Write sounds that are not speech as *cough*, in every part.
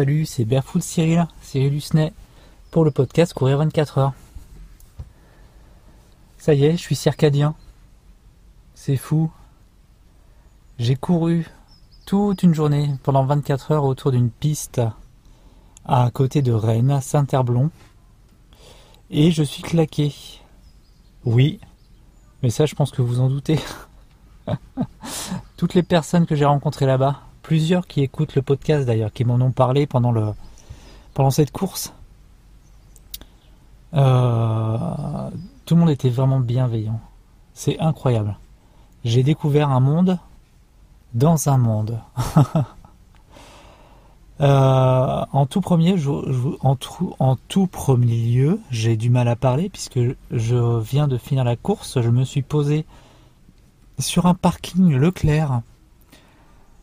salut, c'est Barefoot Cyril, Cyril Husnet, pour le podcast Courir 24 heures. Ça y est, je suis circadien. C'est fou. J'ai couru toute une journée pendant 24 heures autour d'une piste à côté de Rennes, à Saint-Herblon. Et je suis claqué. Oui, mais ça je pense que vous en doutez. *laughs* Toutes les personnes que j'ai rencontrées là-bas, plusieurs qui écoutent le podcast d'ailleurs, qui m'en ont parlé pendant, le, pendant cette course. Euh, tout le monde était vraiment bienveillant. C'est incroyable. J'ai découvert un monde dans un monde. *laughs* Euh, en tout premier, en, tout, en tout premier lieu, j'ai du mal à parler puisque je viens de finir la course. Je me suis posé sur un parking Leclerc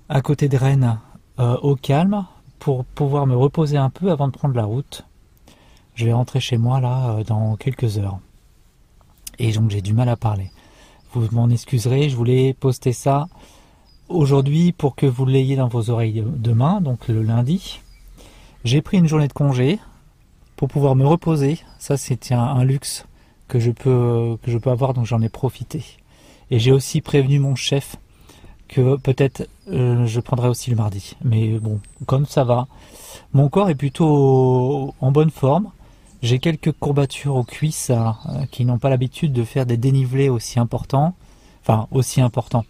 à côté de Rennes euh, au calme pour pouvoir me reposer un peu avant de prendre la route. Je vais rentrer chez moi là euh, dans quelques heures. Et donc j'ai du mal à parler. Vous m'en excuserez, je voulais poster ça aujourd'hui pour que vous l'ayez dans vos oreilles demain, donc le lundi. J'ai pris une journée de congé pour pouvoir me reposer. Ça c'est un, luxe que je peux que je peux avoir donc j'en ai profité. Et j'ai aussi prévenu mon chef que peut-être euh, je prendrai aussi le mardi. Mais bon, comme ça va, mon corps est plutôt en bonne forme. J'ai quelques courbatures aux cuisses euh, qui n'ont pas l'habitude de faire des dénivelés aussi importants. Enfin, aussi importants.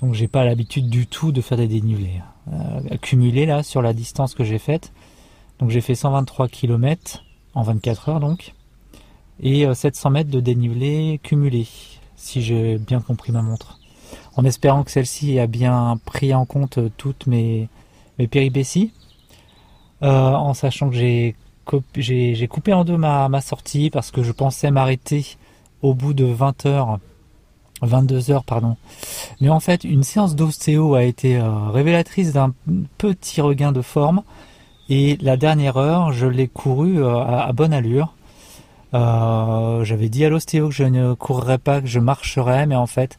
Donc j'ai pas l'habitude du tout de faire des dénivelés. Euh, accumulés là sur la distance que j'ai faite. Donc j'ai fait 123 km en 24 heures donc. Et 700 mètres de dénivelé cumulé, si j'ai bien compris ma montre en espérant que celle-ci a bien pris en compte toutes mes, péripéties, euh, en sachant que j'ai coupé en deux ma, sortie parce que je pensais m'arrêter au bout de 20 heures, 22 heures, pardon. Mais en fait, une séance d'ostéo a été euh, révélatrice d'un petit regain de forme. Et la dernière heure, je l'ai couru euh, à, bonne allure. J'avais dit à l'ostéo que je ne courrais pas, que je marcherais, mais en fait,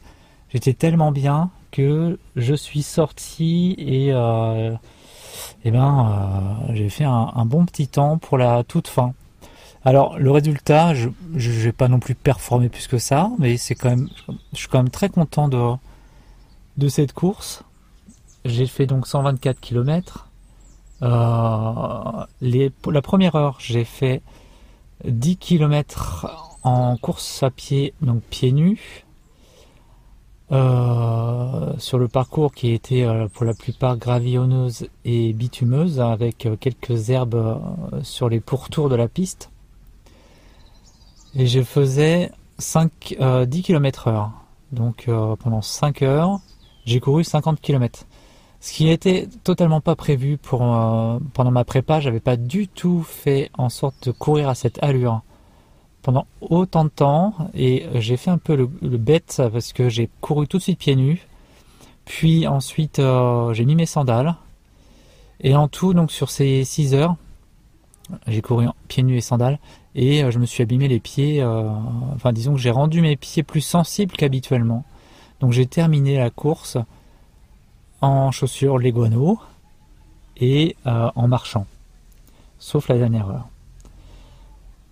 j'étais tellement bien que je suis sorti et, euh, eh ben, euh, j'ai fait un, bon petit temps pour la toute fin. Alors le résultat, je n'ai pas non plus performé plus que ça, mais c'est quand même, je suis quand même très content de, de cette course. J'ai fait donc 124 km. Euh, la première heure, j'ai fait 10 km en course à pied, donc pieds nus. Euh, sur le parcours qui était euh, pour la plupart gravillonneuse et bitumeuse avec euh, quelques herbes sur les pourtours de la piste. Et je faisais 5, 10 km heure. Donc pendant 5 heures, j'ai couru 50 km. Ce qui n'était totalement pas prévu pendant ma prépa, j'avais pas du tout fait en sorte de courir à cette allure pendant autant de temps et j'ai fait un peu le, bête parce que j'ai couru tout de suite pieds nus. Puis ensuite euh, j'ai mis mes sandales. Et en tout, donc sur ces 6 heures, j'ai couru pieds nus et sandales et euh, je me suis abîmé les pieds. Euh, enfin disons que j'ai rendu mes pieds plus sensibles qu'habituellement. Donc j'ai terminé la course en chaussures Leguano et en marchant. Sauf la dernière heure.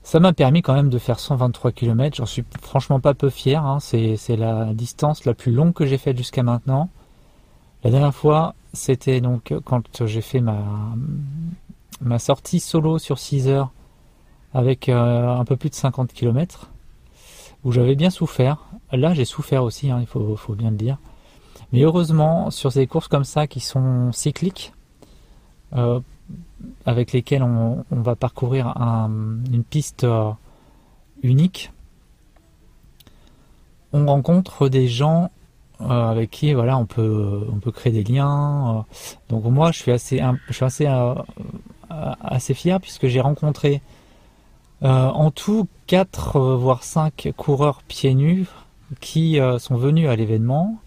Ça m'a permis quand même de faire 123 km. J'en suis franchement pas peu fier. Hein. C'est, la distance la plus longue que j'ai faite jusqu'à maintenant. La dernière fois, c'était donc quand j'ai fait ma, sortie solo sur 6 heures avec euh, un peu plus de 50 km, où j'avais bien souffert. Là, j'ai souffert aussi, hein, il faut, faut, bien le dire. Mais heureusement, sur ces courses comme ça qui sont cycliques, euh, avec lesquels on, va parcourir une piste euh, unique, on rencontre des gens euh, avec qui voilà on peut on peut créer des liens. Euh. donc moi je suis assez je suis assez assez fier puisque j'ai rencontré en tout 4 voire 5 coureurs pieds nus qui sont venus à l'événement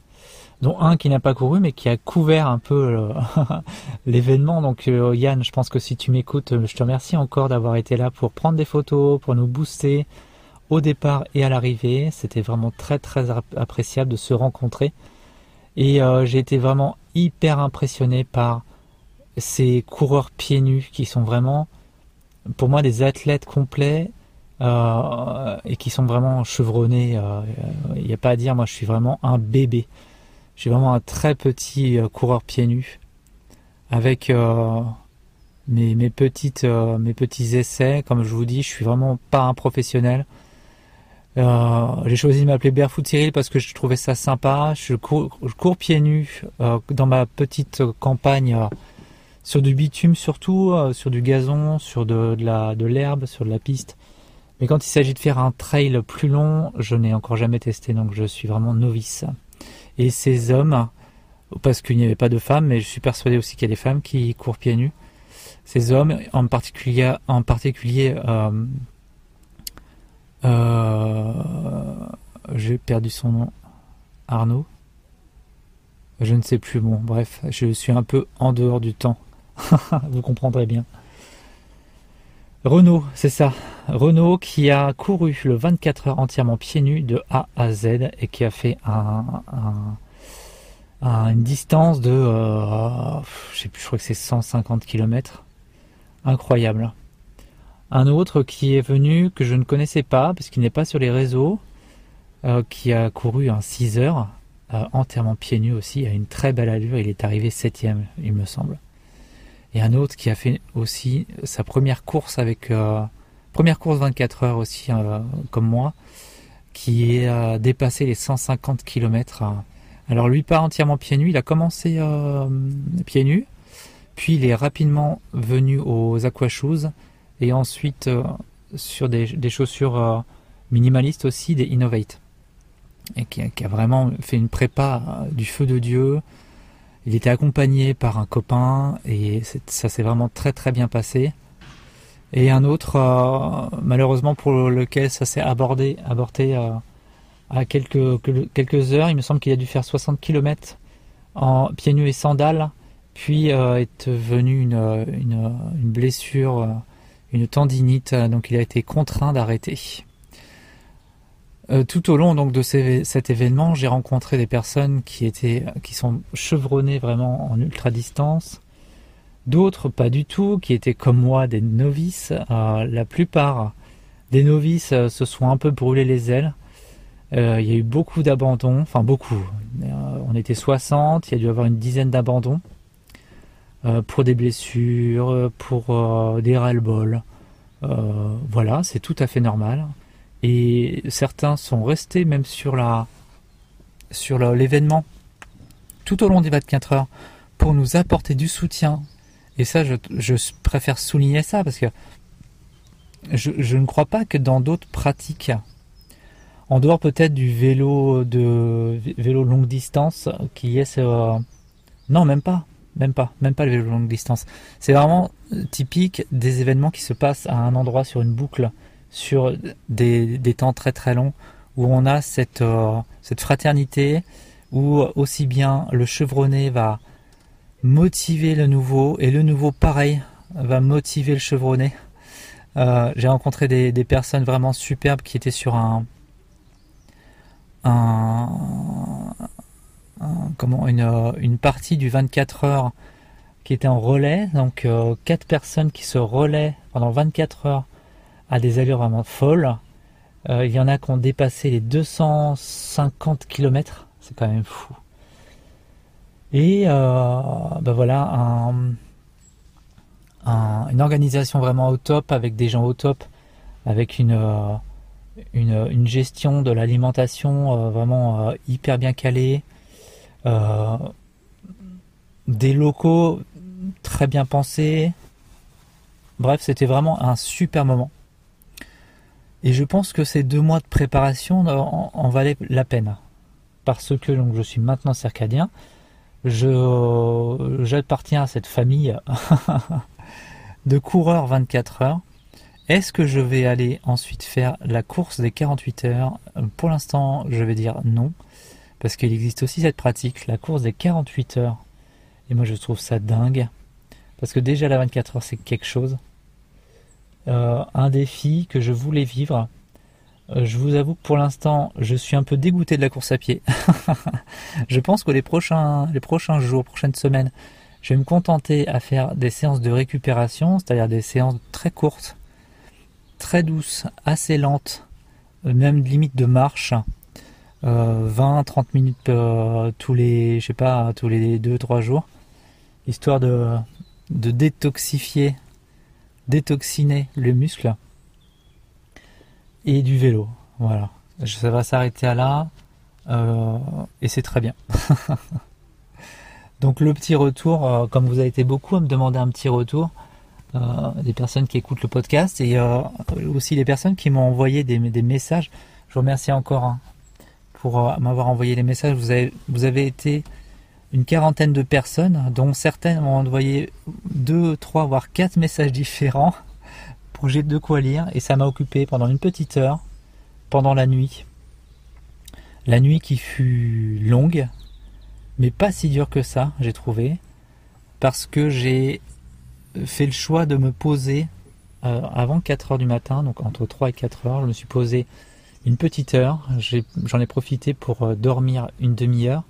dont un qui n'a pas couru mais qui a couvert un peu euh, *laughs* l'événement. Donc euh, Yann, je pense que si tu m'écoutes, je te remercie encore d'avoir été là pour prendre des photos, pour nous booster au départ et à l'arrivée. C'était vraiment très très appréciable de se rencontrer. Et euh, j'ai été vraiment hyper impressionné par ces coureurs pieds nus qui sont vraiment, pour moi, des athlètes complets euh, et qui sont vraiment chevronnés. Il n'y a pas à dire, moi je suis vraiment un bébé. Suis vraiment un très petit coureur pieds nus avec mes, mes, petites, mes petits essais. Comme je vous dis, je suis vraiment pas un professionnel. Euh, j'ai choisi de m'appeler Barefoot Cyril parce que je trouvais ça sympa. Je cours, pieds nus euh, dans ma petite campagne euh, sur du bitume surtout, sur du gazon, sur de, de l'herbe, sur de la piste. Mais quand il s'agit de faire un trail plus long, je n'ai encore jamais testé, donc je suis vraiment novice. Et ces hommes, parce qu'il n'y avait pas de femmes, mais je suis persuadé aussi qu'il y a des femmes qui courent pieds nus. Ces hommes, en particulier, en particulier euh, j'ai perdu son nom. Arnaud Je ne sais plus. Bon, bref, je suis un peu en dehors du temps. *laughs* Vous comprendrez bien. Renault, c'est ça. Renault qui a couru le 24 heures entièrement pieds nus de A à Z et qui a fait une distance de, euh, je plus, je crois que c'est 150 km. Incroyable. Un autre qui est venu, que je ne connaissais pas, parce qu'il n'est pas sur les réseaux, euh, qui a couru en 6 heures, euh, entièrement pieds nus aussi, à une très belle allure. Il est arrivé septième, il me semble. Et un autre qui a fait aussi sa première course avec première course 24 heures aussi, comme moi, qui a dépassé les 150 km. Alors lui pas entièrement pieds nus, il a commencé pieds nus, puis il est rapidement venu aux aqua shoes et ensuite euh, sur des, chaussures euh, minimalistes aussi, des Innovate. Et qui, a vraiment fait une prépa euh, du feu de Dieu. Il était accompagné par un copain et ça s'est vraiment très très bien passé. Et un autre, malheureusement pour lequel ça s'est abordé, aborté à quelques, quelques heures, il me semble qu'il a dû faire 60 km en pieds nus et sandales, puis est venu une, une, blessure une tendinite, euh, donc il a été contraint d'arrêter. Euh, tout au long donc de cet événement, j'ai rencontré des personnes qui étaient, qui sont chevronnées vraiment en ultra distance, d'autres pas du tout, qui étaient comme moi des novices. Euh, la plupart des novices se sont un peu brûlés les ailes. il y a eu beaucoup d'abandons, enfin beaucoup. on était 60, il y a dû avoir une dizaine d'abandons. Euh, pour des blessures, pour euh, des ras-le-bol. Euh, voilà, c'est tout à fait normal. Et certains sont restés même sur la sur l'événement tout au long des 24 heures pour nous apporter du soutien. Et ça, je, préfère souligner ça parce que je, ne crois pas que dans d'autres pratiques, en dehors peut-être du vélo de vélo longue distance, qui est ce, non même pas même pas, même pas le vélo longue distance. C'est vraiment typique des événements qui se passent à un endroit sur une boucle, sur des, temps très très longs, où on a cette, euh, cette fraternité, où aussi bien le chevronné va motiver le nouveau, et le nouveau pareil va motiver le chevronné. Euh, j'ai rencontré des, personnes vraiment superbes qui étaient sur un, un, comment une, euh, une, partie du 24 heures qui était en relais, donc euh, quatre personnes qui se relaient pendant 24 heures à des allures vraiment folles. Euh, il y en a qui ont dépassé les 250 km, c'est quand même fou. Et ben voilà, une organisation vraiment au top, avec des gens au top, avec une, une, une gestion de l'alimentation vraiment hyper bien calée, euh, des locaux très bien pensés. Bref, c'était vraiment un super moment. Et je pense que ces deux mois de préparation en, valaient la peine. Parce que donc, je suis maintenant circadien. Je, j'appartiens à cette famille *laughs* de coureurs 24 heures. Est-ce que je vais aller ensuite faire la course des 48 heures? Pour l'instant, je vais dire non. Parce qu'il existe aussi cette pratique, la course des 48 heures. Et moi je trouve ça dingue. Parce que déjà la 24 heures c'est quelque chose. Euh, un défi que je voulais vivre. Euh, je vous avoue que pour l'instant je suis un peu dégoûté de la course à pied. *laughs* je pense que les prochains, jours, prochaines semaines, Je vais me contenter à faire des séances de récupération, c'est-à-dire des séances très courtes, très douces, assez lentes, même limite de marche, 20-30 euh, minutes euh, tous les, je sais pas, tous les 2-3 jours, histoire de détoxifier, détoxiner le muscle et du vélo. Voilà, ça va s'arrêter à là euh, et c'est très bien. *laughs* Donc le petit retour, comme vous avez été beaucoup à me demander un petit retour, des personnes qui écoutent le podcast et aussi les personnes qui m'ont envoyé des, messages. Je vous remercie encore hein, pour euh, m'avoir envoyé les messages. Vous avez, vous avez été une quarantaine de personnes, dont certaines m'ont envoyé deux, trois, voire quatre messages différents j'ai de quoi lire. Et ça m'a occupé pendant une petite heure, pendant la nuit. La nuit qui fut longue, mais pas si dure que ça, j'ai trouvé, parce que j'ai fait le choix de me poser euh, avant 4 heures du matin, donc entre 3 et 4 heures, je me suis posé une petite heure. J'en ai, profité pour euh, dormir une demi-heure.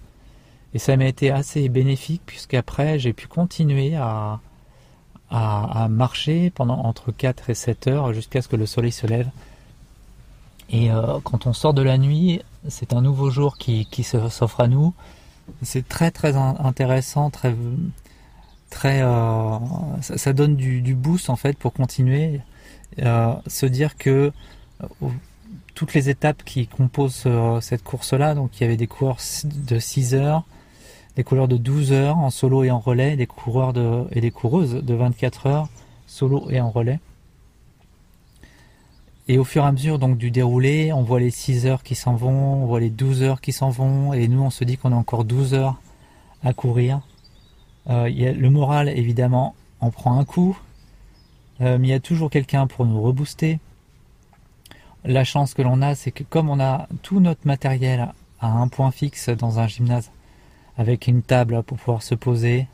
Et ça m'a été assez bénéfique puisqu'après j'ai pu continuer à, à, marcher pendant entre 4 et 7 heures jusqu'à ce que le soleil se lève. Et euh, quand on sort de la nuit, c'est un nouveau jour qui, qui s'offre à nous. C'est très très intéressant, très très euh, ça, donne du, boost en fait pour continuer. se dire que toutes les étapes qui composent euh, cette course-là. Donc il y avait des coureurs de 6 heures, des coureurs de 12 heures en solo et en relais, des coureurs et des coureuses de 24 heures solo et en relais. Et au fur et à mesure donc du déroulé, on voit les 6 heures qui s'en vont, on voit les 12 heures qui s'en vont, et nous on se dit qu'on a encore 12 heures à courir. Euh, le moral évidemment en prend un coup, euh, mais il y a toujours quelqu'un pour nous rebooster la chance que l'on a, c'est que comme on a tout notre matériel à un point fixe dans un gymnase, avec une table pour pouvoir se poser,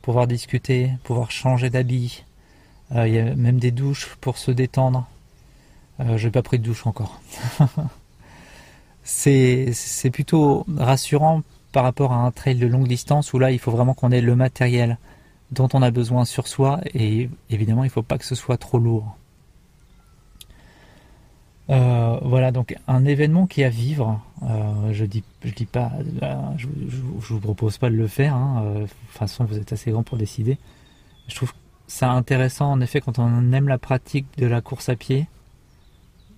pouvoir discuter, pouvoir changer d'habit, euh, il y a même des douches pour se détendre. Euh, je n'ai pas pris de douche encore. *laughs* c'est plutôt rassurant par rapport à un trail de longue distance où là il faut vraiment qu'on ait le matériel dont on a besoin sur soi et évidemment il ne faut pas que ce soit trop lourd. Euh, voilà, donc un événement qui est à vivre. Euh, je dis, je dis pas, euh, je, vous propose pas de le faire. Hein, de toute façon, vous êtes assez grand pour décider. Je trouve ça intéressant, en effet, quand on aime la pratique de la course à pied,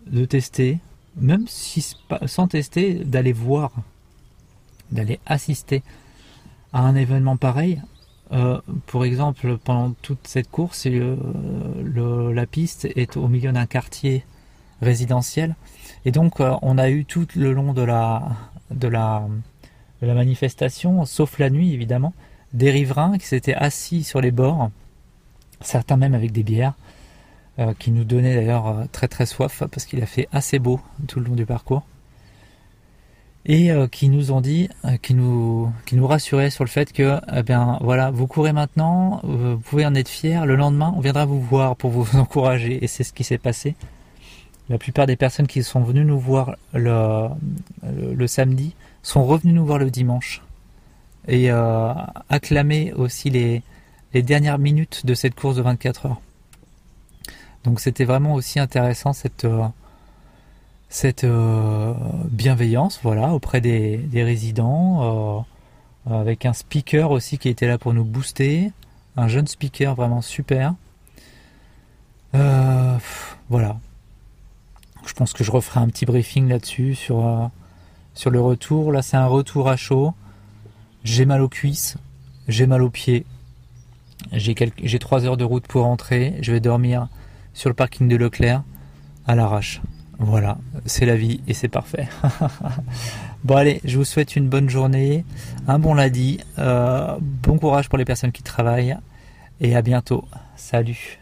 de tester, même si sans tester, d'aller voir, d'aller assister à un événement pareil. pour exemple, pendant toute cette course, la piste est au milieu d'un quartier résidentielle. Et donc, euh, on a eu tout le long de la, de la, manifestation, sauf la nuit évidemment, des riverains qui s'étaient assis sur les bords, certains même avec des bières, euh, qui nous donnaient d'ailleurs euh, très très soif parce qu'il a fait assez beau tout le long du parcours. Et qui nous ont dit, qui nous, qui nous rassuraient sur le fait que, eh bien, voilà, vous courez maintenant, vous pouvez en être fiers. Le lendemain, on viendra vous voir pour vous *laughs* encourager. Et c'est ce qui s'est passé. La plupart des personnes qui sont venues nous voir le, samedi sont revenues nous voir le dimanche et euh, acclamer aussi les, dernières minutes de cette course de 24 heures. Donc c'était vraiment aussi intéressant cette, euh, cette euh, bienveillance voilà, auprès des, des résidents, euh, avec un speaker aussi qui était là pour nous booster, un jeune speaker vraiment super. voilà, je pense que je referai un petit briefing là-dessus sur, euh, sur le retour. Là, c'est un retour à chaud. J'ai mal aux cuisses, j'ai mal aux pieds. J'ai quelques... 3 heures de route pour rentrer. Je vais dormir sur le parking de Leclerc à l'arrache. Voilà, c'est la vie et c'est parfait. *laughs* bon allez, je vous souhaite une bonne journée, un bon lundi, euh, bon courage pour les personnes qui travaillent et à bientôt. Salut